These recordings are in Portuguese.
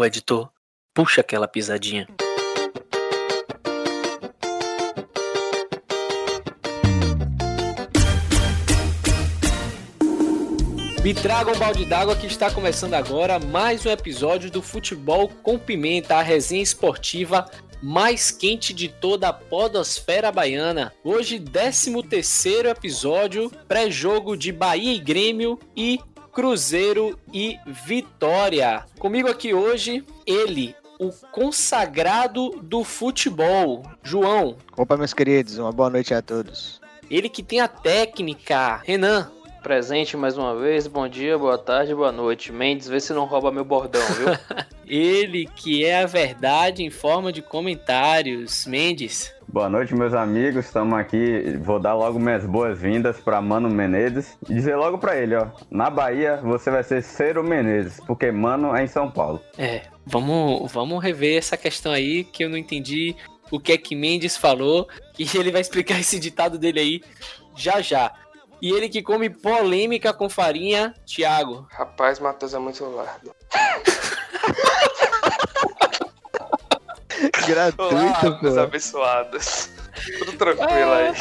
O editor, puxa aquela pisadinha. Me traga um balde d'água que está começando agora mais um episódio do Futebol com Pimenta, a resenha esportiva mais quente de toda a podosfera baiana. Hoje, 13 terceiro episódio, pré-jogo de Bahia e Grêmio e Cruzeiro e Vitória. Comigo aqui hoje, ele, o consagrado do futebol, João. Opa, meus queridos, uma boa noite a todos. Ele que tem a técnica, Renan. Presente mais uma vez, bom dia, boa tarde, boa noite. Mendes, vê se não rouba meu bordão, viu? Ele que é a verdade em forma de comentários, Mendes. Boa noite, meus amigos. Estamos aqui. Vou dar logo minhas boas-vindas para Mano Menezes e dizer logo para ele, ó, na Bahia você vai ser Cero Menezes, porque Mano é em São Paulo. É, vamos, vamos rever essa questão aí que eu não entendi o que é que Mendes falou, que ele vai explicar esse ditado dele aí já já. E ele que come polêmica com farinha, Thiago. Rapaz, Matheus é muito largo. Gratuito, Olá, meus pô. abençoados. Tudo tranquilo aí.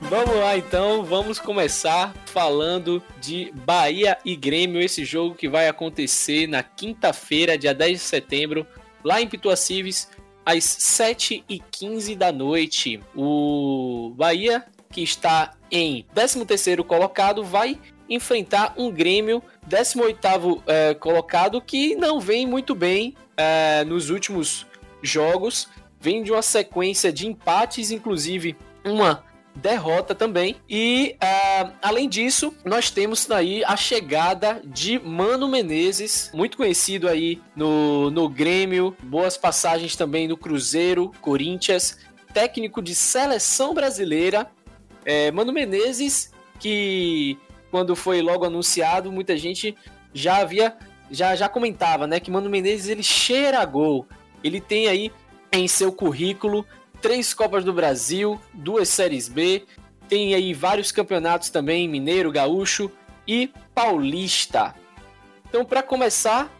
Vamos lá então, vamos começar falando de Bahia e Grêmio, esse jogo que vai acontecer na quinta-feira, dia 10 de setembro, lá em Pituacives, às 7h15 da noite. O Bahia, que está em 13º colocado, vai enfrentar um Grêmio 18º eh, colocado que não vem muito bem eh, nos últimos jogos. Vem de uma sequência de empates, inclusive uma derrota também. E ah, além disso, nós temos aí a chegada de Mano Menezes, muito conhecido aí no, no Grêmio, boas passagens também no Cruzeiro, Corinthians, técnico de seleção brasileira. É, Mano Menezes, que quando foi logo anunciado, muita gente já havia já, já comentava, né, que Mano Menezes ele cheira a gol. Ele tem aí em seu currículo três Copas do Brasil, duas Séries B, tem aí vários campeonatos também, Mineiro, Gaúcho e Paulista. Então, para começar,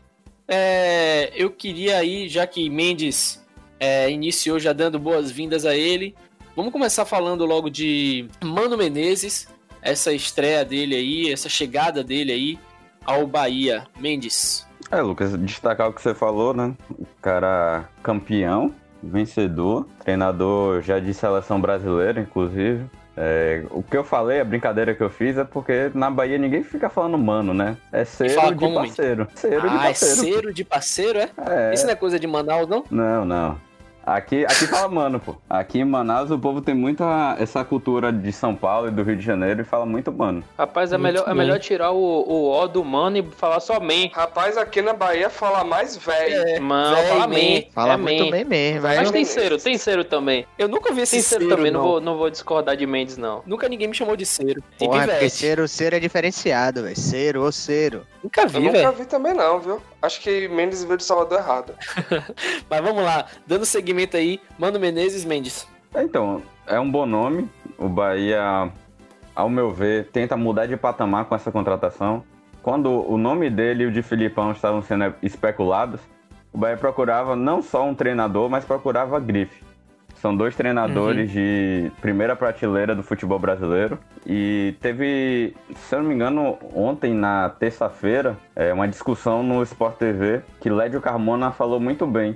é, eu queria aí, já que Mendes é, iniciou já dando boas-vindas a ele, vamos começar falando logo de Mano Menezes, essa estreia dele aí, essa chegada dele aí ao Bahia. Mendes. É, Lucas, destacar o que você falou, né? O cara campeão, vencedor, treinador já de seleção brasileira, inclusive. É, o que eu falei, a brincadeira que eu fiz é porque na Bahia ninguém fica falando mano, né? É cero fala de parceiro. Cero de ah, é parceiro. cero de parceiro, é? É. Isso não é coisa de Manaus, não? Não, não. Aqui, aqui fala mano, pô. Aqui em Manaus o povo tem muita essa cultura de São Paulo e do Rio de Janeiro e fala muito mano. Rapaz, é Muito melhor, é melhor tirar o, o O do mano e falar só man. Rapaz, aqui na Bahia fala mais velho. É, Mano, véi, fala man. man. Fala é muito man. bem mesmo. Mas tem cero, tem cero também. Eu nunca vi esse Tem cero, cero também, não. não vou, não vou discordar de Mendes, não. Nunca ninguém me chamou de cero. Tem Porra, é porque cero, cero é diferenciado, velho. Cero ou cero. Nunca Eu vi, nunca velho. vi também não, viu? Acho que Mendes veio de Salvador errado. Mas vamos lá. Dando seguimento aí, Mano Menezes Mendes. Então, é um bom nome. O Bahia, ao meu ver, tenta mudar de patamar com essa contratação. Quando o nome dele e o de Filipão estavam sendo especulados, o Bahia procurava não só um treinador, mas procurava grife. São dois treinadores de primeira prateleira do futebol brasileiro. E teve, se eu não me engano, ontem, na terça-feira, é, uma discussão no Sport TV que Lédio Carmona falou muito bem.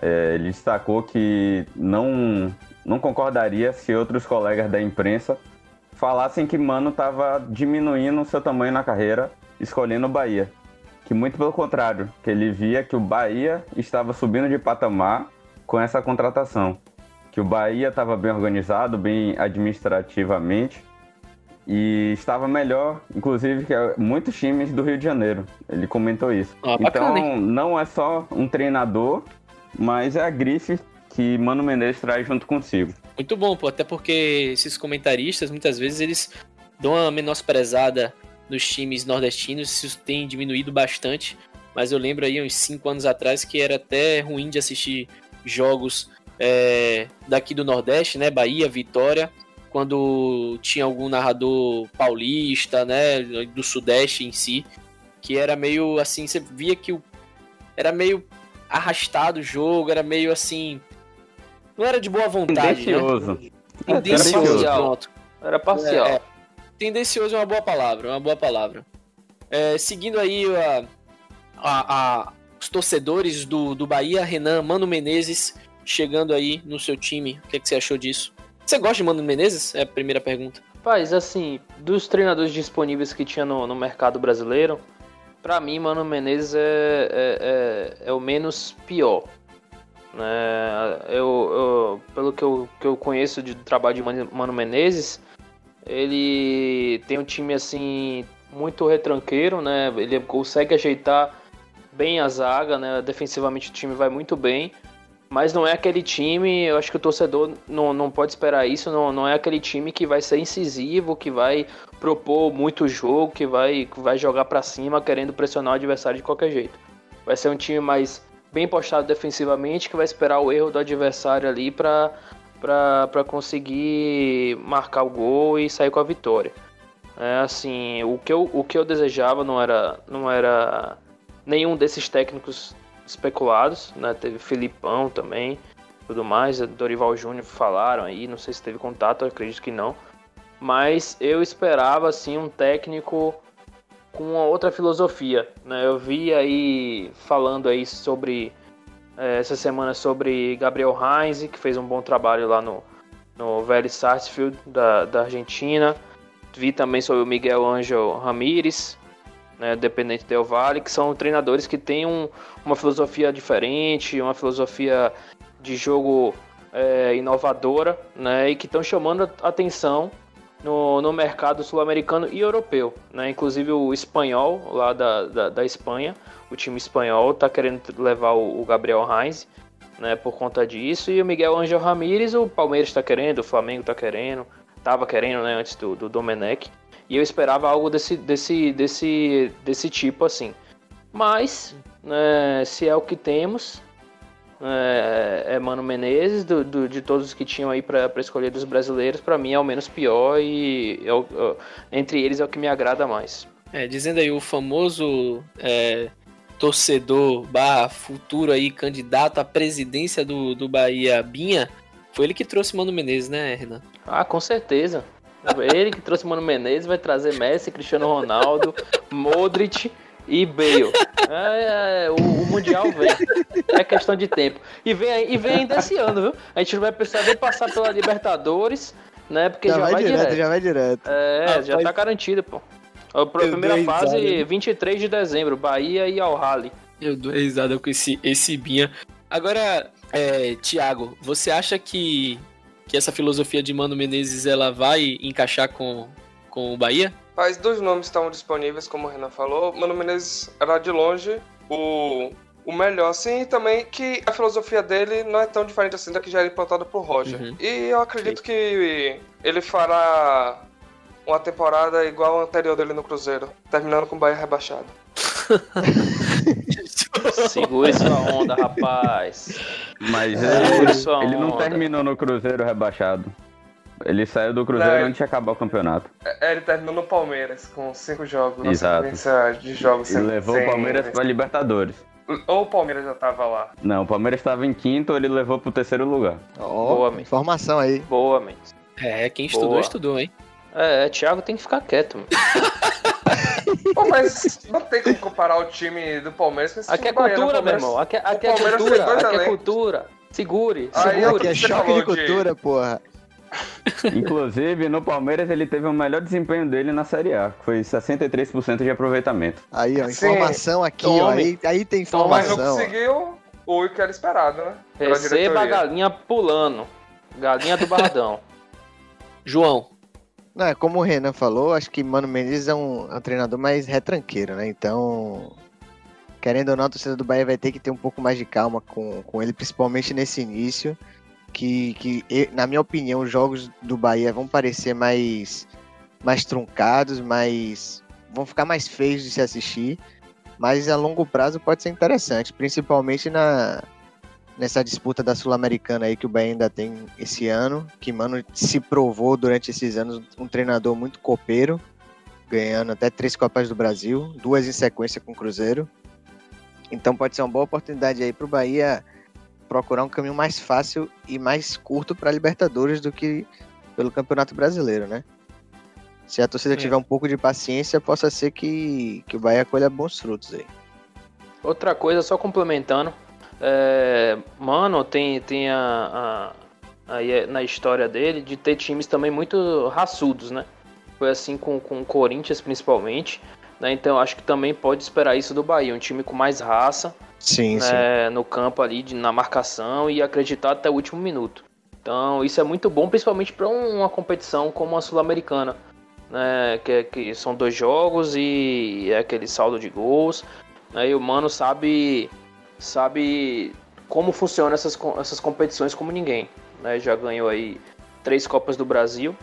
É, ele destacou que não, não concordaria se outros colegas da imprensa falassem que Mano estava diminuindo o seu tamanho na carreira, escolhendo o Bahia. Que muito pelo contrário, que ele via que o Bahia estava subindo de patamar com essa contratação. Que o Bahia estava bem organizado, bem administrativamente e estava melhor, inclusive, que muitos times do Rio de Janeiro. Ele comentou isso. Bacana, então, não é só um treinador, mas é a grife que Mano Menezes traz junto consigo. Muito bom, pô. Até porque esses comentaristas, muitas vezes, eles dão uma menosprezada nos times nordestinos. Isso tem diminuído bastante. Mas eu lembro aí, uns 5 anos atrás, que era até ruim de assistir jogos é, daqui do Nordeste, né? Bahia, Vitória. quando tinha algum narrador paulista, né, do Sudeste em si, que era meio assim, você via que o, era meio arrastado o jogo, era meio assim, não era de boa vontade, né? Tendencioso. Tendencioso, Era pronto. Era parcial. É, é. Tendencioso é uma boa palavra, uma boa palavra. É, seguindo aí a, a- a- os torcedores do, do Bahia, Renan, Mano Menezes, chegando aí no seu time. O que, é que você achou disso? Você gosta de Mano Menezes? É a primeira pergunta. Rapaz, assim, dos treinadores disponíveis que tinha no, no mercado brasileiro, pra mim, Mano Menezes é, é, é- é o menos pior. Né? Eu, eu- pelo que eu, que eu conheço de trabalho de Mano Menezes, ele tem um time assim muito retranqueiro, né? Ele consegue ajeitar bem a zaga, né? Defensivamente o time vai muito bem. Mas não é aquele time, eu acho que o torcedor não, não pode esperar isso, não, não é aquele time que vai ser incisivo, que vai propor muito jogo, que vai, vai jogar pra cima querendo pressionar o adversário de qualquer jeito. Vai ser um time mais bem postado defensivamente, que vai esperar o erro do adversário ali pra, pra conseguir marcar o gol e sair com a vitória. É assim, o que eu, o que eu desejava não era, não era nenhum desses técnicos especulados, né? Teve Filipão também, tudo mais, Dorival Júnior falaram aí, não sei se teve contato, acredito que não. Mas eu esperava assim um técnico com uma outra filosofia, né? Eu vi aí falando aí sobre eh, essa semana sobre Gabriel Heinz, que fez um bom trabalho lá no no Vélez Sarsfield da, da Argentina. Vi também sobre o Miguel Angel Ramírez, né, dependente Del Valle, que são treinadores que têm um, uma filosofia diferente, uma filosofia de jogo é, inovadora, né, e que estão chamando atenção no, no mercado sul-americano e europeu. Né? Inclusive o espanhol, lá da, da, da Espanha, o time espanhol está querendo levar o, o Gabriel Heinz né, por conta disso, e o Miguel Angel Ramírez, o Palmeiras está querendo, o Flamengo está querendo, estava querendo né, antes do, do Domenech. E eu esperava algo desse, desse, desse, desse tipo assim. Mas, né, se é o que temos, é, é Mano Menezes, do, do- de todos os que tinham aí para escolher dos brasileiros, para mim é o menos pior e é o- é- entre eles é o que me agrada mais. É, dizendo aí o famoso é, torcedor barra futuro aí, candidato à presidência do, do Bahia, Binha, foi ele que trouxe Mano Menezes, né, Renan? Ah, com certeza. Ele que trouxe Mano Menezes vai trazer Messi, Cristiano Ronaldo, Modric e Bale. É, é, o, o Mundial vem. É questão de tempo. E vem, e vem ainda esse ano, viu? A gente não vai precisar nem passar pela Libertadores, né? Porque já, vai, direto. já vai direto. É, já Rapaz. tá garantido, pô. A pr- Eu primeira fase, risada. 23 de dezembro, Bahia e Al Rally. Eu dou risada com esse, esse Binha. Agora, é, Thiago, você acha que, que essa filosofia de Mano Menezes ela vai encaixar com, com o Bahia? Mas dois nomes estavam disponíveis, como o Renan falou. Mano Menezes era de longe o, o melhor, assim, e também que a filosofia dele não é tão diferente assim da que já era implantada por Roger. Uhum. E eu acredito que ele fará uma temporada igual a anterior dele no Cruzeiro, terminando com o Bahia rebaixado. Segure sua onda, rapaz. Mas ele, ele não terminou no Cruzeiro rebaixado. Ele saiu do Cruzeiro É. antes de acabar o campeonato. É, ele terminou no Palmeiras, com cinco jogos, na Exato. sequência de jogos. E sem- levou sem- o Palmeiras pra Libertadores. Ou o Palmeiras já tava lá. Não, o Palmeiras estava em quinto, ele levou pro terceiro lugar. Ó, Boa, man. informação aí. Boa, Mendes. É, quem estudou, Boa. estudou, hein? É, é, Thiago tem que ficar quieto, mano. Pô, mas não tem como comparar o time do Palmeiras com esse Aqui time é do Bahia, né? cultura, O meu irmão. Aqui, aqui é tem cultura. Aqui é cultura. Segure, Aí, segure. ó, Aqui é choque de de- cultura, porra. Inclusive, no Palmeiras ele teve o melhor desempenho dele na Série A, que foi 63% de aproveitamento. Aí, ó, Sim. informação aqui, ó. Aí, aí tem Tome. Mas não informação. conseguiu o que era esperado, né? Receba a galinha pulando. Galinha do Bardão. João, é como o Renan falou, acho que Mano Menezes é um, é um treinador mais retranqueiro, né? Então, querendo ou não, a torcida do Bahia vai ter que ter um pouco mais de calma com, com ele, principalmente nesse início. Que, que na minha opinião, os jogos do Bahia vão parecer mais, mais truncados, mais. vão ficar mais feios de se assistir. Mas a longo prazo pode ser interessante, principalmente na, nessa disputa da Sul-Americana aí que o Bahia ainda tem esse ano, que mano se provou durante esses anos um treinador muito copeiro, ganhando até três Copas do Brasil, duas em sequência com o Cruzeiro. Então pode ser uma boa oportunidade aí para o Bahia procurar um caminho mais fácil e mais curto para a Libertadores do que pelo Campeonato Brasileiro, né? Se a torcida é. tiver um pouco de paciência, possa ser que, que o Bahia colha bons frutos aí. Outra coisa, só complementando, é, mano, tem, tem a, a, a, na história dele de ter times também muito raçudos, né? Foi assim com, com o Corinthians principalmente. Né? Então acho que também pode esperar isso do Bahia, um time com mais raça sim, né? sim. no campo ali, de, na marcação e acreditar até o último minuto. Então isso é muito bom, principalmente para uma competição como a Sul-Americana, né? que, que são dois jogos e é aquele saldo de gols. Né? E o Mano sabe, sabe como funcionam essas, essas competições como ninguém. Né? Já ganhou aí três Copas do Brasil,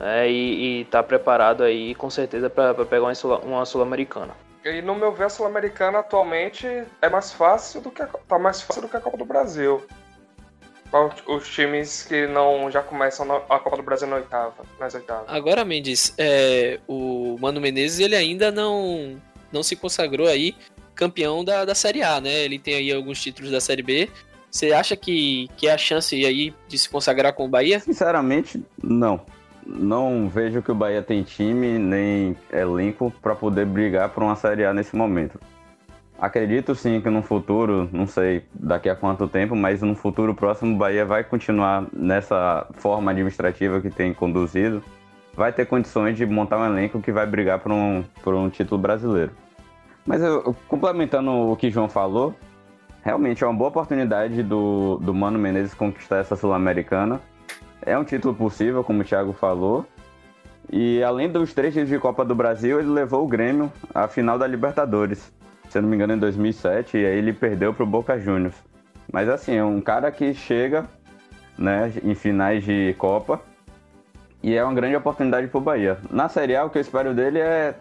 é, e, está preparado aí com certeza para pegar uma sul-americana. E no meu ver, a Sul-Americana atualmente é mais fácil do que a, tá mais fácil do que a Copa do Brasil. Os times que não já começam a Copa do Brasil na oitava, nas oitavas. Agora, Mendes, é, o Mano Menezes ele ainda não, não se consagrou aí campeão da, da Série A, né? Ele tem aí alguns títulos da Série B. Você acha que, que é a chance aí de se consagrar com o Bahia? Sinceramente, não não vejo que o Bahia tem time nem elenco para poder brigar por uma Série A nesse momento. Acredito sim que no futuro, não sei daqui a quanto tempo, mas no futuro próximo o Bahia vai continuar nessa forma administrativa que tem conduzido, vai ter condições de montar um elenco que vai brigar por um, por um título brasileiro. Mas eu, complementando o que João falou, realmente é uma boa oportunidade do, do Mano Menezes conquistar essa Sul-Americana é um título possível, como o Thiago falou. E além dos três títulos de Copa do Brasil, ele levou o Grêmio à final da Libertadores. Se eu não me engano, em 2007, e aí ele perdeu para o Boca Juniors. Mas assim, é um cara que chega né, em finais de Copa e é uma grande oportunidade para o Bahia. Na Série o que eu espero dele é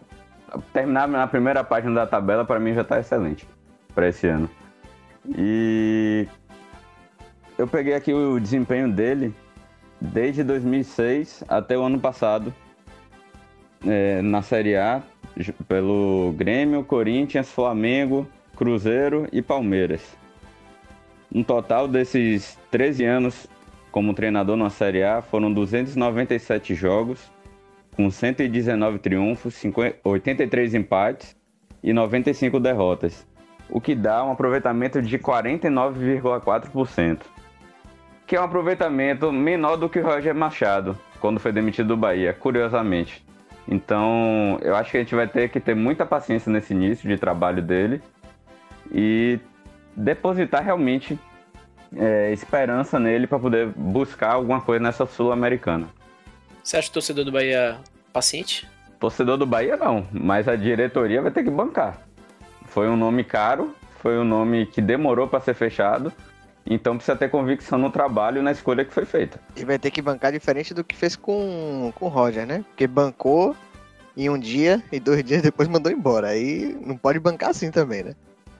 terminar na primeira página da tabela, para mim já está excelente para esse ano. E eu peguei aqui o desempenho dele desde 2006 até o ano passado é, na Série A pelo Grêmio, Corinthians, Flamengo, Cruzeiro e Palmeiras. No total desses 13 anos como treinador na Série A foram 297 jogos, com 119 triunfos, 83 empates e 95 derrotas, o que dá um aproveitamento de 49,4% que é um aproveitamento menor do que o Roger Machado, quando foi demitido do Bahia, curiosamente. Então, eu acho que a gente vai ter que ter muita paciência nesse início de trabalho dele e depositar realmente é, esperança nele para poder buscar alguma coisa nessa Sul-Americana. Você acha o torcedor do Bahia paciente? Torcedor do Bahia não, mas a diretoria vai ter que bancar. Foi um nome caro, foi um nome que demorou para ser fechado então precisa ter convicção no trabalho e na escolha que foi feita. E vai ter que bancar diferente do que fez com, com o Roger, né? Porque bancou em um dia e dois dias depois mandou embora. Aí não pode bancar assim também, né?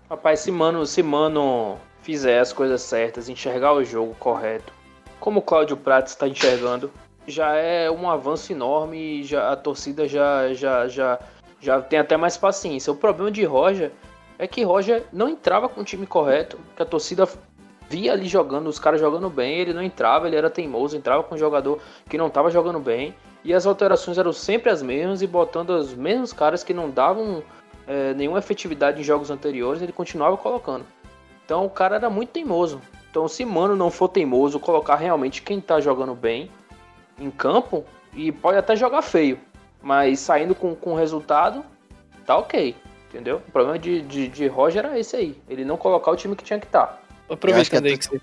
Rapaz, se mano, se mano fizer as coisas certas, enxergar o jogo correto, como o Cláudio Prates está enxergando, já é um avanço enorme já, a torcida já, já, já, já tem até mais paciência. O problema de Roger é que Roger não entrava com o time correto, que a torcida via ali jogando, os caras jogando bem, ele não entrava, ele era teimoso, entrava com um jogador que não estava jogando bem, e as alterações eram sempre as mesmas, e botando os mesmos caras que não davam é, nenhuma efetividade em jogos anteriores, ele continuava colocando. Então o cara era muito teimoso. Então se Mano não for teimoso, colocar realmente quem está jogando bem em campo, e pode até jogar feio, mas saindo com, com resultado, tá ok. Entendeu? O problema de, de, de Roger era esse aí. Ele não colocar o time que tinha que estar. Tá. Aproveitando aí que você.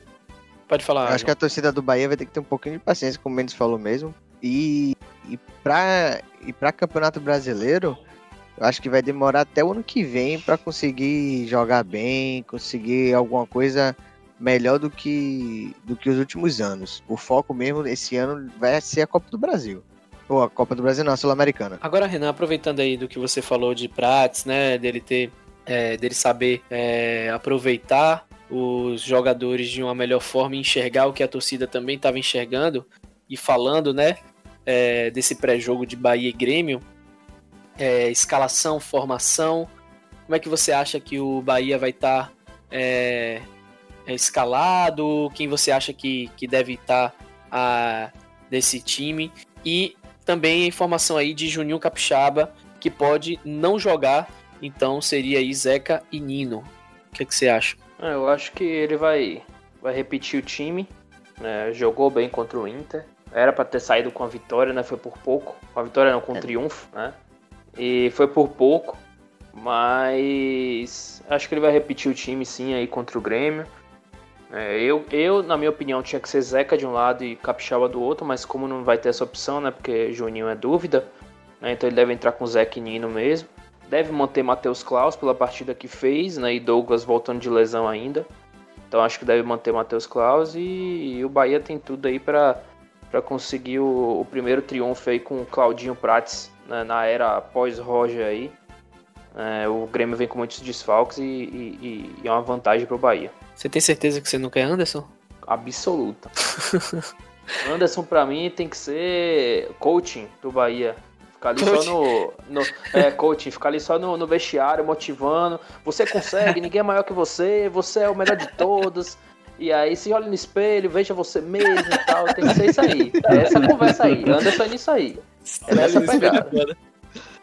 Pode falar. Eu acho que a torcida do Bahia vai ter que ter um pouquinho de paciência, como o Mendes falou mesmo. E, e para e pra Campeonato Brasileiro, eu acho que vai demorar até o ano que vem para conseguir jogar bem, conseguir alguma coisa melhor do que, do que os últimos anos. O foco mesmo esse ano vai ser a Copa do Brasil. Ou a Copa do Brasil não, a Sul-Americana. Agora, Renan, aproveitando aí do que você falou de Prates, né, dele ter, é, dele saber é, aproveitar os jogadores de uma melhor forma e enxergar o que a torcida também estava enxergando e falando, né, é, desse pré-jogo de Bahia e Grêmio, é, escalação, formação, como é que você acha que o Bahia vai estar tá, é, escalado? Quem você acha que, que deve estar tá, desse time? E também a informação aí de Juninho Capixaba, que pode não jogar, então seria aí Zeca e Nino. O que, é que você acha? É, eu acho que ele vai, vai repetir o time. Né? Jogou bem contra o Inter. Era para ter saído com a vitória, né? Foi por pouco. Com a vitória não, com o é. triunfo, né? E foi por pouco. Mas acho que ele vai repetir o time sim aí contra o Grêmio. É, eu, eu, na minha opinião, tinha que ser Zeca de um lado e Capixaba do outro, mas como não vai ter essa opção, né? Porque Juninho é dúvida, né, então ele deve entrar com Zeca e Nino mesmo. Deve manter Matheus Klaus pela partida que fez, né? E Douglas voltando de lesão ainda. Então acho que deve manter Matheus Klaus e, e, o Bahia tem tudo aí para conseguir o, o, primeiro triunfo aí com o Claudinho Prates né, na era pós-Roger aí. É, o Grêmio vem com muitos desfalques e, e, e é uma vantagem para o Bahia. Você tem certeza que você não quer Anderson? Absoluta. Anderson para mim tem que ser coaching do Bahia. Ficar ali coaching. só no, no. É, coaching, ficar ali só no, no vestiário, motivando. Você consegue, ninguém é maior que você, você é o melhor de todos. E aí, se olha no espelho, veja você mesmo e tal. Tem que ser isso aí. É essa conversa aí. Anderson é nisso aí. É nessa pegada.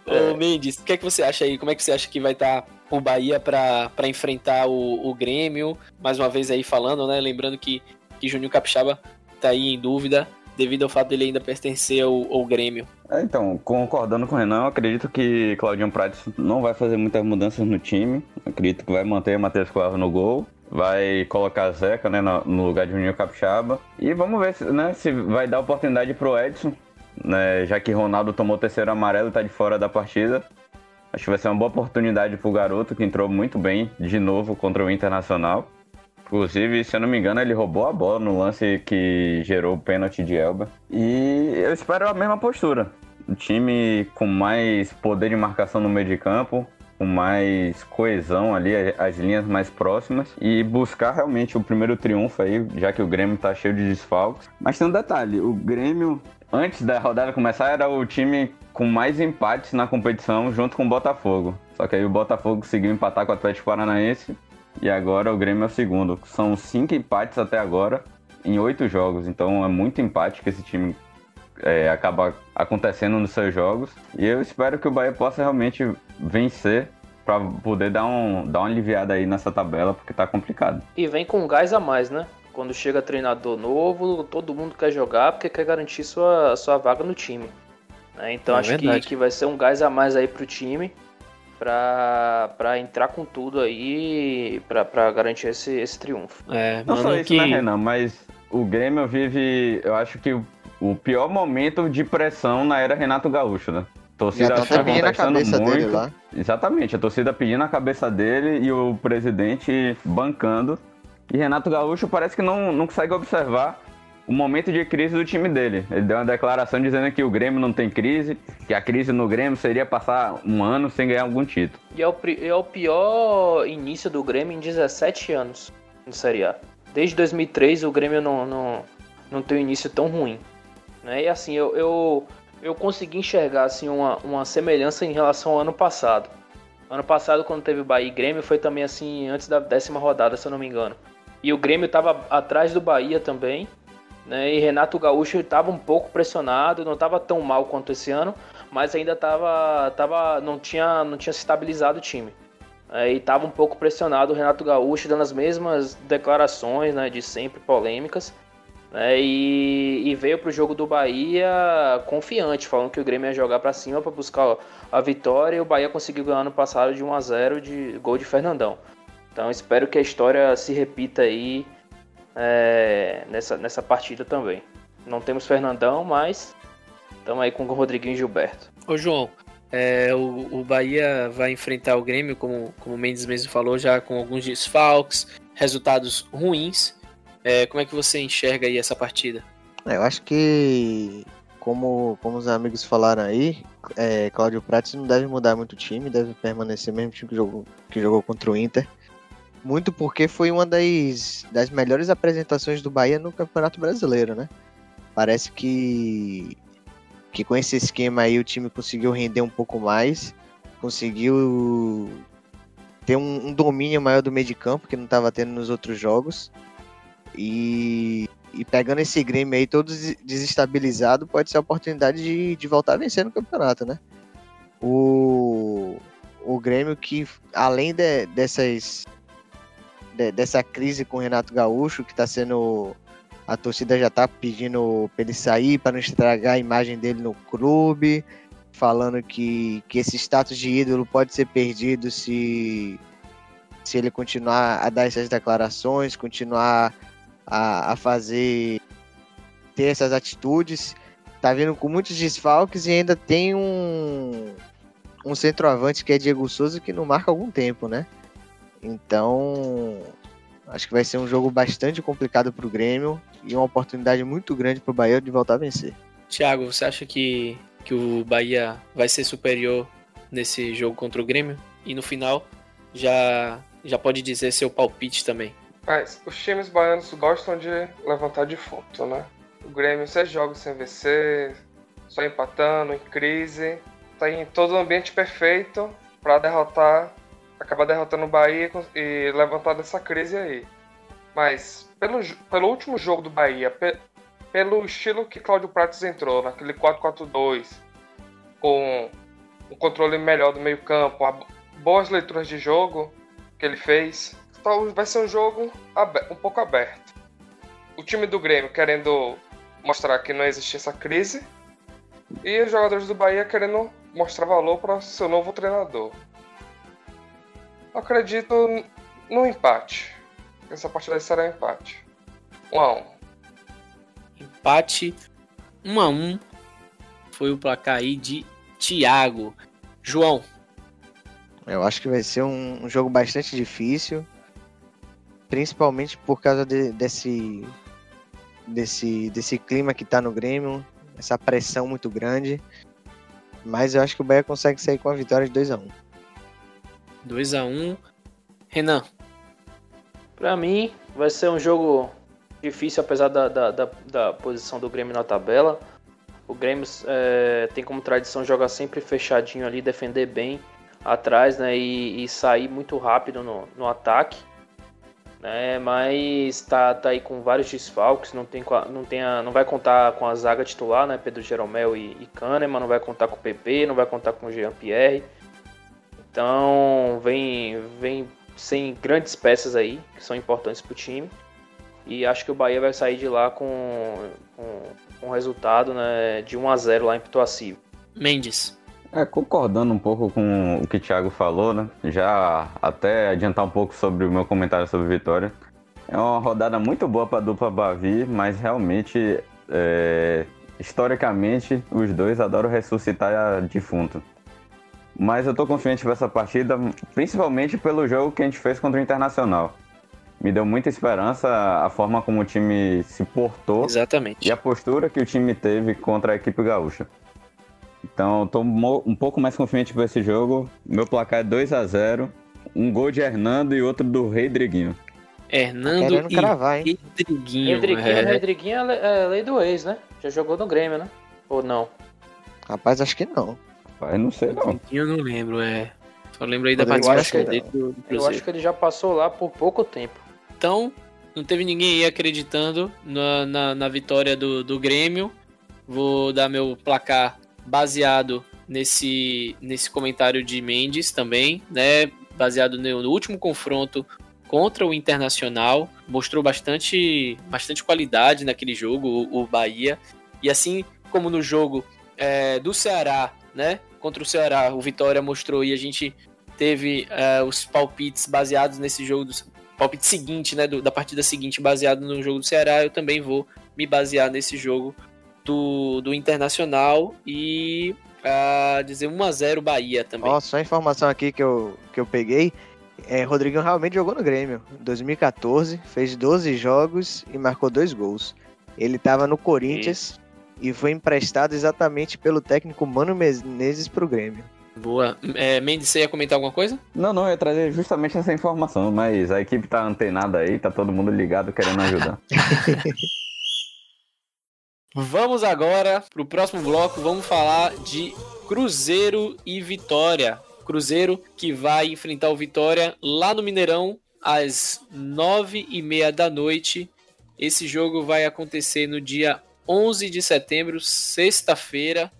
É. Ô, Mendes, o que é que você acha aí? Como é que você acha que vai estar tá o Bahia para enfrentar o, o Grêmio? Mais uma vez aí falando, né? Lembrando que, que Juninho Capixaba tá aí em dúvida devido ao fato dele ainda pertencer ao, ao Grêmio. É, então, concordando com o Renan, eu acredito que Claudinho Prates não vai fazer muitas mudanças no time. Eu acredito que vai manter Matheus Claro no gol. Vai colocar Zeca né, no lugar de Juninho Capixaba. E vamos ver né, se vai dar oportunidade pro Edson, né, já que Ronaldo tomou o terceiro amarelo e tá de fora da partida. Acho que vai ser uma boa oportunidade pro garoto que entrou muito bem de novo contra o Internacional. Inclusive, se eu não me engano, ele roubou a bola no lance que gerou o pênalti de Elba. E eu espero a mesma postura. Um time com mais poder de marcação no meio de campo, com mais coesão ali, as linhas mais próximas e buscar realmente o primeiro triunfo aí, já que o Grêmio tá cheio de desfalques. Mas tem um detalhe, o Grêmio antes da rodada começar era o time com mais empates na competição junto com o Botafogo. Só que aí o Botafogo conseguiu empatar com o Atlético Paranaense e agora o Grêmio é o segundo. São cinco empates até agora em oito jogos. Então é muito empate que esse time é, acaba acontecendo nos seus jogos. E eu espero que o Bahia possa realmente vencer para poder dar, um, dar uma aliviada aí nessa tabela, porque tá complicado. E vem com gás a mais, né? Quando chega treinador novo, todo mundo quer jogar porque quer garantir sua, sua vaga no time. Né? Então é acho que, que vai ser um gás a mais aí pro time para entrar com tudo aí para garantir esse, esse triunfo. É, Não só isso, que... né, Renan? Mas o Grêmio vive, eu acho que o, pior momento de pressão na era Renato Gaúcho, né? Torcida tá cabeça muito. dele lá. Exatamente, a torcida pedindo a cabeça dele e o presidente bancando. E Renato Gaúcho parece que não, não consegue observar o momento de crise do time dele. Ele deu uma declaração dizendo que o Grêmio não tem crise, que a crise no Grêmio seria passar um ano sem ganhar algum título. E é o, é o pior início do Grêmio em 17 anos no Série A. Desde 2003 o Grêmio não, não, não tem um início tão ruim. Né? E assim, eu, eu, eu consegui enxergar assim, uma, uma semelhança em relação ao ano passado. Ano passado, quando teve Bahia e Grêmio, foi também assim, antes da décima rodada, se eu não me engano. E o Grêmio estava atrás do Bahia também, né? E Renato Gaúcho estava um pouco pressionado, não estava tão mal quanto esse ano, mas ainda estava, tava, não tinha, não tinha se estabilizado o time. É, e estava um pouco pressionado o Renato Gaúcho, dando as mesmas declarações, né, de sempre polêmicas. Né, e, e, veio para o jogo do Bahia confiante, falando que o Grêmio ia jogar para cima para buscar a vitória. E o Bahia conseguiu ganhar no passado de 1 a 0 de gol de Fernandão. Então espero que a história se repita aí é, nessa, nessa partida também. Não temos Fernandão, mas estamos aí com o Rodriguinho e Gilberto. Ô João, é, o, o, Bahia vai enfrentar o Grêmio, como, como o Mendes mesmo falou, já com alguns desfalques, resultados ruins. É, como é que você enxerga aí essa partida? É, eu acho que, como, como os amigos falaram aí, é, Cláudio Prates não deve mudar muito o time, deve permanecer mesmo time que jogou, que jogou contra o Inter. Muito porque foi uma das, das melhores apresentações do Bahia no Campeonato Brasileiro, né? Parece que, que com esse esquema aí o time conseguiu render um pouco mais, conseguiu ter um, um domínio maior do meio de campo que não estava tendo nos outros jogos. E, e pegando esse Grêmio aí todo desestabilizado, pode ser a oportunidade de, de voltar a vencer no campeonato, né? O, o Grêmio que, além de, dessas de, dessa crise com o Renato Gaúcho, que está sendo. A torcida já está pedindo para ele sair para não estragar a imagem dele no clube, falando que, que esse status de ídolo pode ser perdido se, se ele continuar a dar essas declarações, continuar a, a fazer ter essas atitudes. Tá vindo com muitos desfalques e ainda tem um, um centroavante que é Diego Souza que não marca algum tempo, né? Então, acho que vai ser um jogo bastante complicado para o Grêmio e uma oportunidade muito grande para o Bahia de voltar a vencer. Thiago, você acha que, que o Bahia vai ser superior nesse jogo contra o Grêmio? E no final, já, já pode dizer seu palpite também. Mas os times baianos gostam de levantar defunto, né? O Grêmio, seis jogos sem vencer, só empatando, em crise. Tá em todo o ambiente perfeito para derrotar, acabar derrotando o Bahia e levantar dessa crise aí. Mas pelo, pelo último jogo do Bahia, pe, pelo estilo que Cláudio Prates entrou, naquele 4-4-2, com um controle melhor do meio campo, boas leituras de jogo que ele fez, então vai ser um jogo um pouco aberto. O time do Grêmio querendo mostrar que não existe essa crise e os jogadores do Bahia querendo mostrar valor para seu novo treinador. Acredito no empate. Essa partida será um empate. 1 a 1. Empate 1 a 1 foi o placar aí de Thiago. João. Eu acho que vai ser um, um jogo bastante difícil principalmente por causa de, desse, desse, desse clima que tá no Grêmio, essa pressão muito grande. Mas eu acho que o Bahia consegue sair com a vitória de 2x1. 2x1. Renan. Para mim, vai ser um jogo difícil, apesar da, da, da, da posição do Grêmio na tabela. O Grêmio é, tem como tradição jogar sempre fechadinho ali, defender bem atrás né, e, e sair muito rápido no, no ataque né? Mas tá, tá aí com vários desfalques, não tem, não tem a, não vai contar com a zaga titular, né? Pedro Jeromel e, e Kahneman, não vai contar com o PP, não vai contar com o Jean Pierre. Então vem, vem sem grandes peças aí que são importantes para o time. E acho que o Bahia vai sair de lá com, com, um resultado né, de 1 a 0 lá em Pituaci. Mendes. É, concordando um pouco com o que o Thiago falou, né? Já até adiantar um pouco sobre o meu comentário sobre Vitória. É uma rodada muito boa para a dupla Bavi, mas realmente, é, historicamente, os dois adoram ressuscitar defunto. Mas eu tô confiante para essa partida, principalmente pelo jogo que a gente fez contra o Internacional. Me deu muita esperança a forma como o time se portou Exatamente. e a postura que o time teve contra a equipe gaúcha. Então, eu tô um pouco mais confiante para esse jogo. Meu placar é 2 a 0 Um gol de Hernando e outro do Rei Driguinho. Hernando tá e cravar, hein? Redriguinho. Redriguinho, é... é lei do ex, né? Já jogou no Grêmio, né? Ou não? Rapaz, acho que não. Rapaz, não sei não. Eu não lembro, é. Só lembro aí da participação dele do, do Eu acho que ele já passou lá por pouco tempo. Então, não teve ninguém aí acreditando na, na, na vitória do, do Grêmio. Vou dar meu placar baseado nesse, nesse comentário de Mendes também, né? Baseado no, no último confronto contra o Internacional, mostrou bastante, bastante qualidade naquele jogo, o, o Bahia. E assim como no jogo é, do Ceará, né? Contra o Ceará, o Vitória mostrou e a gente teve é, os palpites baseados nesse jogo, do, palpite seguinte, né? Do, da partida seguinte, baseado no jogo do Ceará, eu também vou me basear nesse jogo do, do Internacional e a dizer 1x0 Bahia também. Ó, só informação aqui que eu, que eu peguei. É, Rodrigão realmente jogou no Grêmio. Em 2014, fez 12 jogos e marcou dois gols. Ele estava no Corinthians e... foi emprestado exatamente pelo técnico Mano Menezes para o Grêmio. Boa. É, Mendes, você ia comentar alguma coisa? Não, não, eu ia trazer justamente essa informação, mas a equipe tá antenada aí, tá todo mundo ligado querendo ajudar. Vamos agora pro próximo bloco, vamos falar de Cruzeiro e Vitória. Cruzeiro que vai enfrentar o Vitória lá no Mineirão às nove e meia da noite. Esse jogo vai acontecer no dia 11 de setembro, sexta-feira.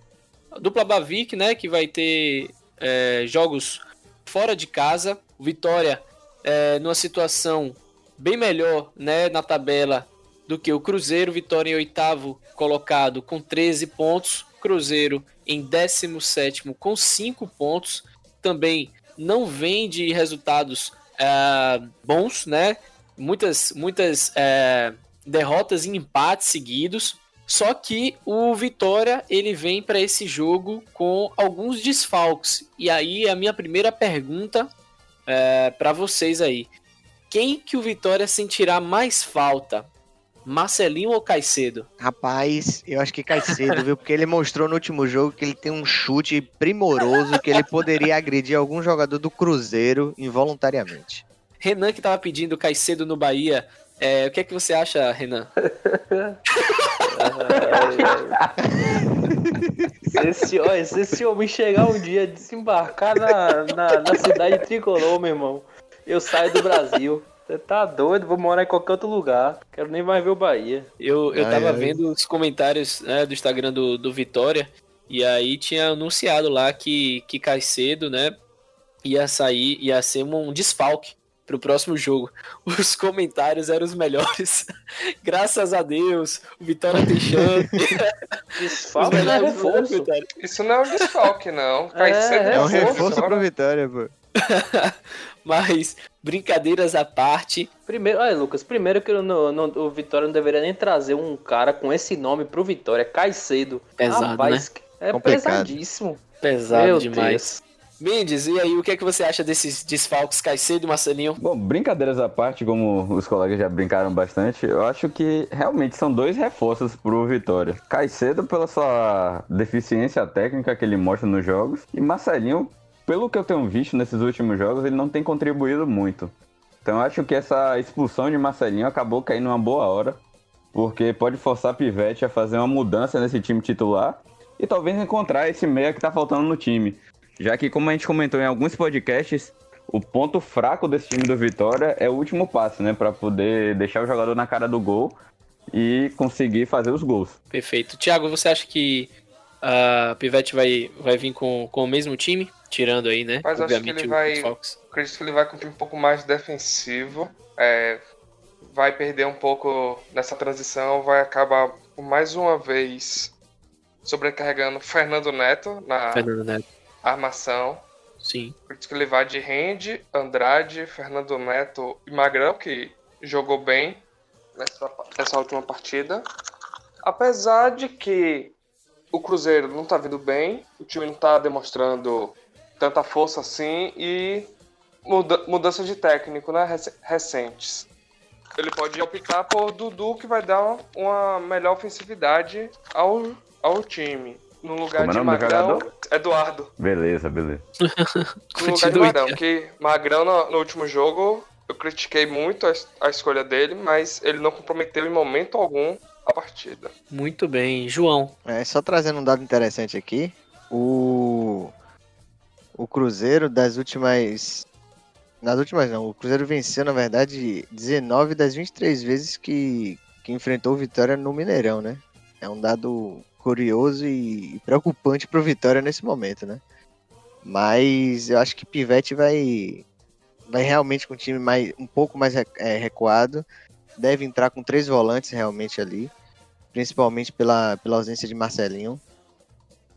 Dupla Bavic, né, que vai ter é, jogos fora de casa. Vitória é, numa situação bem melhor, né, na tabela do que o Cruzeiro. Vitória em oitavo colocado com 13 pontos. Cruzeiro em 17 com 5 pontos. Também não vem de resultados é, bons, né? Muitas, muitas é, derrotas e empates seguidos. Só que o Vitória ele vem para esse jogo com alguns desfalques. E aí a minha primeira pergunta é, para vocês aí: quem que o Vitória sentirá mais falta? Marcelinho ou Caicedo? Rapaz, eu acho que Caicedo, viu? Porque ele mostrou no último jogo que ele tem um chute primoroso que ele poderia agredir algum jogador do Cruzeiro involuntariamente. Renan que tava pedindo Caicedo no Bahia. É, o que é que você acha, Renan? se, esse, ó, se esse homem chegar um dia desembarcar na, na, na cidade tricolor, meu irmão, eu saio do Brasil. Você tá doido? Vou morar em qualquer outro lugar. Quero nem mais ver o Bahia. Eu, eu ai, tava ai. vendo os comentários né, do Instagram do, do Vitória. E aí tinha anunciado lá que, que Caicedo, né, ia sair, ia ser um desfalque pro próximo jogo. Os comentários eram os melhores. Graças a Deus, o Vitória tem chance. Desfalque não é reforço. Isso não é um desfalque, não. Caicedo é, é um reforço pro Vitória, pô. Mas, brincadeiras à parte. Primeiro, olha, Lucas, primeiro que no, no, o Vitória não deveria nem trazer um cara com esse nome pro Vitória, Caicedo. Pesado, Rapaz, né? É Complicado. pesadíssimo. Pesado Meu demais. Deus. Mendes, e aí, o que é que você acha desses desfalques Caicedo e Marcelinho? Bom, brincadeiras à parte, como os colegas já brincaram bastante, eu acho que realmente são dois reforços pro Vitória. Caicedo pela sua deficiência técnica que ele mostra nos jogos e Marcelinho, pelo que eu tenho visto nesses últimos jogos, ele não tem contribuído muito. Então acho que essa expulsão de Marcelinho acabou caindo uma boa hora, porque pode forçar Pivete a fazer uma mudança nesse time titular e talvez encontrar esse meia que tá faltando no time. Já que, como a gente comentou em alguns podcasts, o ponto fraco desse time do Vitória é o último passe, né? Para poder deixar o jogador na cara do gol e conseguir fazer os gols. Perfeito. Thiago, você acha que a Pivete vai, vai vir com, com o mesmo time? Tirando aí, né? Mas acho que ele vai. Acredito que ele vai com um time um pouco mais defensivo. É, vai perder um pouco nessa transição. Vai acabar mais uma vez sobrecarregando Fernando Neto na, Fernando Neto armação. Sim. Por isso que ele vai de Rende, Andrade, Fernando Neto e Magrão, que jogou bem nessa, nessa última partida. Apesar de que o Cruzeiro não tá vindo bem, o time não tá demonstrando tanta força assim e muda, mudança de técnico, né, recentes. Ele pode optar por Dudu, que vai dar uma melhor ofensividade ao, ao time. No lugar Como é de Magrão, Eduardo. Beleza, beleza. no lugar de Magrão, que Magrão no, no, último jogo eu critiquei muito a, a escolha dele, mas ele não comprometeu em momento algum a partida. Muito bem, João. É, só trazendo um dado interessante aqui, o o Cruzeiro das últimas nas últimas não, o Cruzeiro venceu na verdade 19 das 23 vezes que que enfrentou o Vitória no Mineirão, né? É um dado curioso e preocupante pro Vitória nesse momento, né? Mas eu acho que Pivete vai vai realmente com um time mais um pouco mais é, recuado, deve entrar com três volantes realmente ali, principalmente pela, pela ausência de Marcelinho.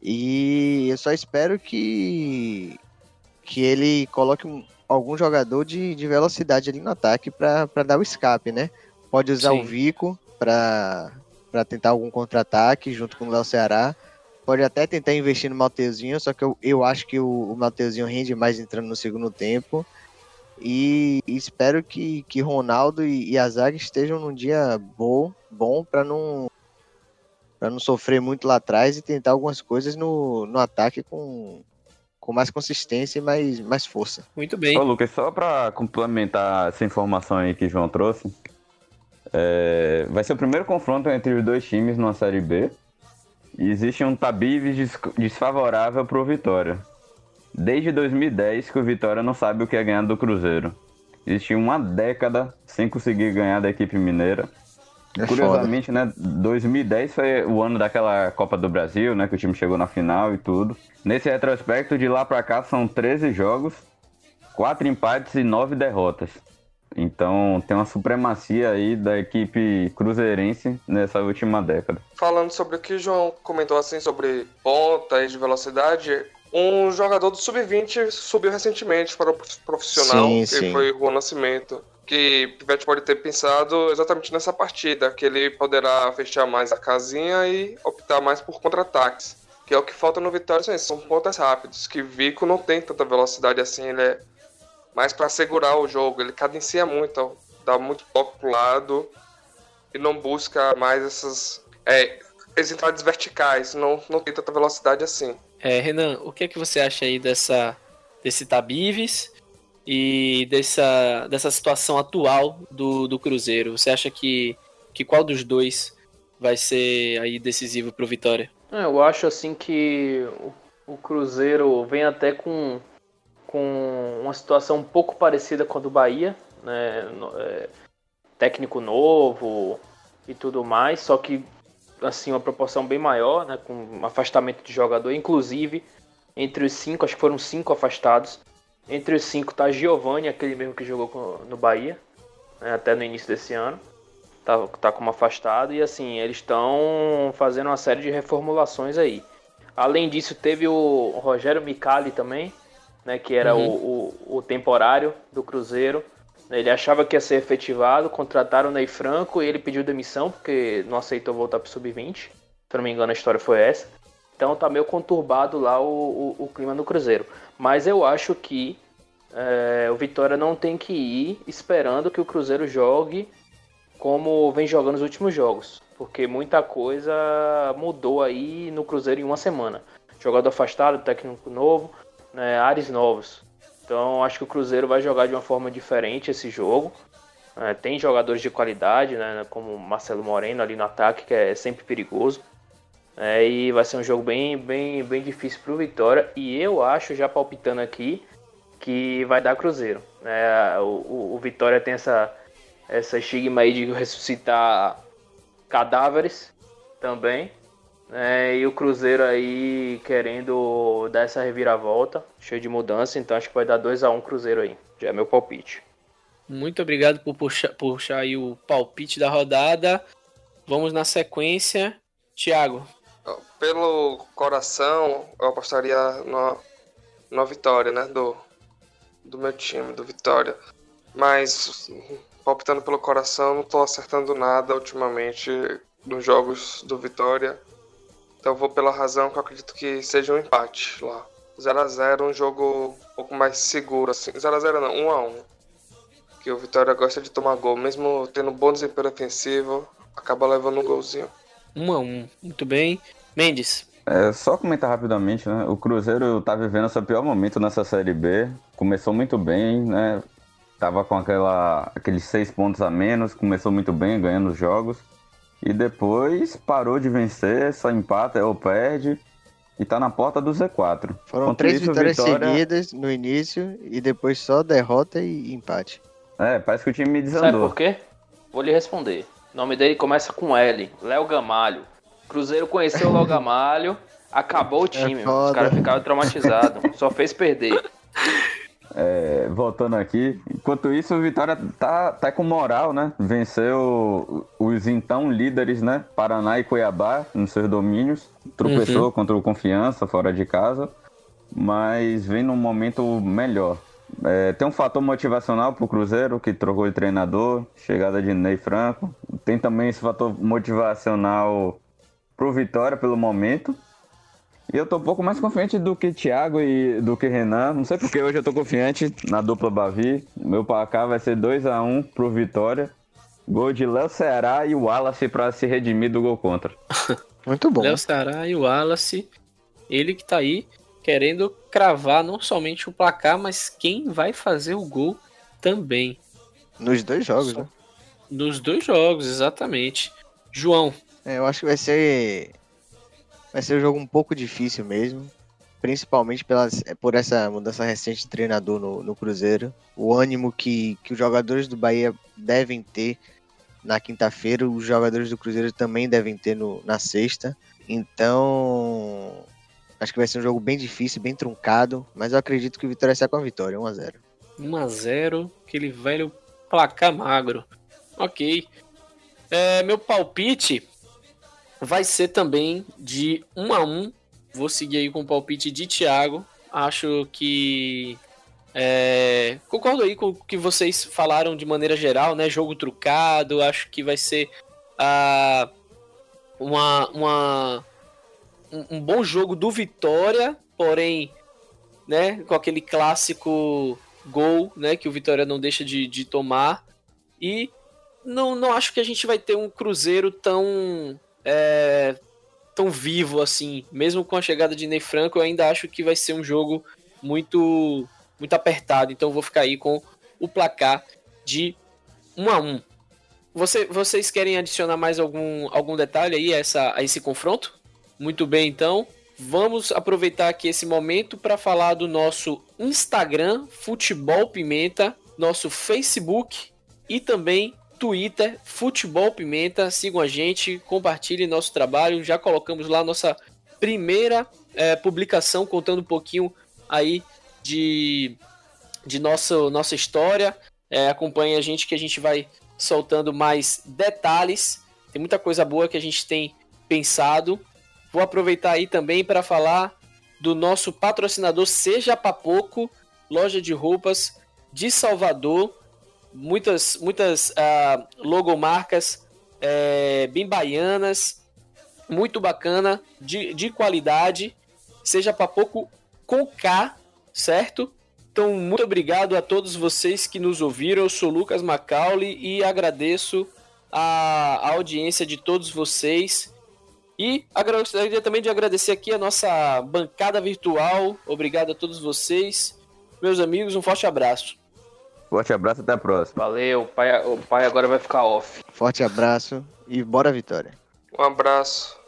E eu só espero que que ele coloque um, algum jogador de, de velocidade ali no ataque para dar o escape, né? Pode usar Sim. o Vico para para tentar algum contra-ataque junto com o Léo Ceará. Pode até tentar investir no Mateuzinho, só que eu, eu acho que o, o Mateuzinho rende mais entrando no segundo tempo. E, e espero que, que Ronaldo e, e a zaga estejam num dia bom, bom para não para não sofrer muito lá atrás e tentar algumas coisas no, no ataque com, com mais consistência e mais, mais força. Muito bem. Ô, Lucas, só pra complementar essa informação aí que o João trouxe, é, vai ser o primeiro confronto entre os dois times numa Série B. E existe um tabive des- desfavorável pro Vitória. Desde 2010 que o Vitória não sabe o que é ganhar do Cruzeiro. Existe uma década sem conseguir ganhar da equipe mineira. É foda. Curiosamente, né, 2010 foi o ano daquela Copa do Brasil, né, que o time chegou na final e tudo. Nesse retrospecto, de lá pra cá são 13 jogos, 4 empates e 9 derrotas. Então tem uma supremacia aí da equipe cruzeirense nessa última década. Falando sobre o que o João comentou assim sobre ponta e de velocidade, um jogador do sub-20 subiu recentemente para o profissional, Sim, que sim. foi o Juan Nascimento. Que o Pivete pode ter pensado exatamente nessa partida, que ele poderá fechar mais a casinha e optar mais por contra-ataques. Que é o que falta no Vitória, são pontas rápidos, que Vico não tem tanta velocidade assim, ele é mais para segurar o jogo, ele cadencia muito, ó, dá muito toque pro lado e não busca mais essas é, as entradas verticais, não, não tem tanta velocidade assim. É, Renan, o que é que você acha aí dessa desse Tabives e dessa, dessa situação atual do, do Cruzeiro? Você acha que, que qual dos dois vai ser aí decisivo pro Vitória? É, Eu acho assim que o, o Cruzeiro vem até com, com uma situação um pouco parecida com a do Bahia, né? É, técnico novo e tudo mais, só que assim uma proporção bem maior, né? Com um afastamento de jogador, inclusive entre os cinco, acho que foram cinco afastados. Entre os cinco tá Giovanni, aquele mesmo que jogou com- no Bahia, né, até no início desse ano tá, tá como afastado e assim, eles estão fazendo uma série de reformulações aí. Além disso, teve o Rogério Micali também, né, que era Uhum. o, o, o temporário do Cruzeiro. Ele achava que ia ser efetivado, contrataram o Ney Franco e ele pediu demissão porque não aceitou voltar pro Sub-20. Se não me engano, a história foi essa. Então tá meio conturbado lá o, o, o clima no Cruzeiro. Mas eu acho que é, o Vitória não tem que ir esperando que o Cruzeiro jogue como vem jogando nos últimos jogos. Porque muita coisa mudou aí no Cruzeiro em uma semana. Jogador afastado, técnico novo, né, ares novos. Então acho que o Cruzeiro vai jogar de uma forma diferente esse jogo. É, tem jogadores de qualidade, né, como Marcelo Moreno ali no ataque, que é sempre perigoso. É, e vai ser um jogo bem, bem, bem difícil para o Vitória. E eu acho, já palpitando aqui, que vai dar Cruzeiro. É, o, o- Vitória tem essa, essa estigma aí de ressuscitar cadáveres também. Né, e o Cruzeiro aí querendo dar essa reviravolta, cheio de mudança. Então acho que vai dar 2x1 Cruzeiro aí. Já é meu palpite. Muito obrigado por puxar, puxar aí o palpite da rodada. Vamos na sequência. Thiago, Pelo coração, eu apostaria na, na vitória, né? Do, do meu time, do Vitória. Mas, palpitando pelo coração, não tô acertando nada ultimamente nos jogos do Vitória. Então, eu vou pela razão que eu acredito que seja um empate lá. 0x0, um jogo um pouco mais seguro, assim. 0x0 não, 1x1. Que o Vitória gosta de tomar gol, mesmo tendo bom desempenho ofensivo, acaba levando um golzinho. um a um. Muito bem. Mendes, É, só comentar rapidamente, né? O Cruzeiro tá vivendo seu pior momento nessa Série B. Começou muito bem, né? Tava com aquela, aqueles seis pontos a menos, começou muito bem, ganhando os jogos. E depois parou de vencer, só empata ou perde. E tá na porta do Z4. Foram Enquanto três isso, vitórias Vitória- seguidas no início e depois só derrota e empate. É, parece que o time Sabe desandou. por quê? Vou lhe responder. O nome dele começa com L, Léo Gamalho. Cruzeiro conheceu o Léo Gamalho, acabou o time. mano. Os caras ficaram traumatizados. Só fez perder. É, voltando aqui, enquanto isso o Vitória tá, tá com moral, né? Venceu os então líderes, né? Paraná e Cuiabá nos seus domínios. Tropeçou contra o Confiança fora de casa, mas vem num momento melhor. É, tem um fator motivacional pro Cruzeiro, que trocou de treinador, chegada de Ney Franco. Tem também esse fator motivacional pro Vitória pelo momento. E eu tô um pouco mais confiante do que Thiago e do que Renan. Não sei porque hoje eu tô confiante na dupla Bavi. Meu placar vai ser 2 a 1 pro Vitória. Gol de Léo Ceará e o Wallace pra se redimir do gol contra. Muito bom. Léo Ceará e o Wallace. Ele que tá aí querendo cravar não somente o placar, mas quem vai fazer o gol também. Nos dois jogos, Só... né? Nos dois jogos, exatamente. João. É, eu acho que vai ser. Vai ser um jogo um pouco difícil mesmo. Principalmente pelas, por essa mudança recente de treinador no, no Cruzeiro. O ânimo que, que os jogadores do Bahia devem ter na quinta-feira, os jogadores do Cruzeiro também devem ter no, na sexta. Então, acho que vai ser um jogo bem difícil, bem truncado, mas eu acredito que o Vitória sai com a vitória, 1x0. 1x0, aquele velho placar magro. Ok. É, meu palpite vai ser também de 1 a 1 Vou seguir aí com o palpite de Thiago. Acho que. É, concordo aí com o que vocês falaram de maneira geral, né? Jogo trucado. Acho que vai ser uh, uma, uma, um, um bom jogo do Vitória, porém, né? Com aquele clássico gol, né? Que o Vitória não deixa de, de tomar. E não, não acho que a gente vai ter um Cruzeiro tão. É, tão vivo assim. Mesmo com a chegada de Ney Franco, eu ainda acho que vai ser um jogo muito muito apertado. Então vou ficar aí com o placar de 1 a 1. Você, vocês querem adicionar mais algum, algum detalhe aí a, essa, a esse confronto? Muito bem, então. Vamos aproveitar aqui esse momento para falar do nosso Instagram, Futebol Pimenta, nosso Facebook e também Twitter, Futebol Pimenta. Sigam a gente, compartilhem nosso trabalho. Já colocamos lá nossa primeira é, publicação contando um pouquinho aí de, de nossa, nossa história. É, acompanhe a gente que a gente vai soltando mais detalhes. Tem muita coisa boa que a gente tem pensado. Vou aproveitar aí também para falar do nosso patrocinador Seja Papoco, loja de roupas de Salvador muitas, muitas uh, logomarcas é, bem baianas, muito bacana, de, de qualidade, seja para pouco com K, certo? Então, muito obrigado a todos vocês que nos ouviram. Eu sou Lucas Macaulay e agradeço a, a audiência de todos vocês. E gostaria também de agradecer aqui a nossa bancada virtual. Obrigado a todos vocês. Meus amigos, um forte abraço. Forte abraço, até a próxima. Valeu, o pai, o pai agora vai ficar off. Forte abraço e bora Vitória. Um abraço.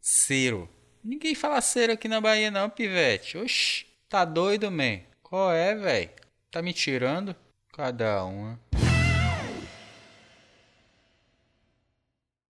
Ciro. Ninguém fala cero aqui na Bahia não, pivete. Oxi, tá doido, man? Qual é, velho? Tá me tirando? Cada uma.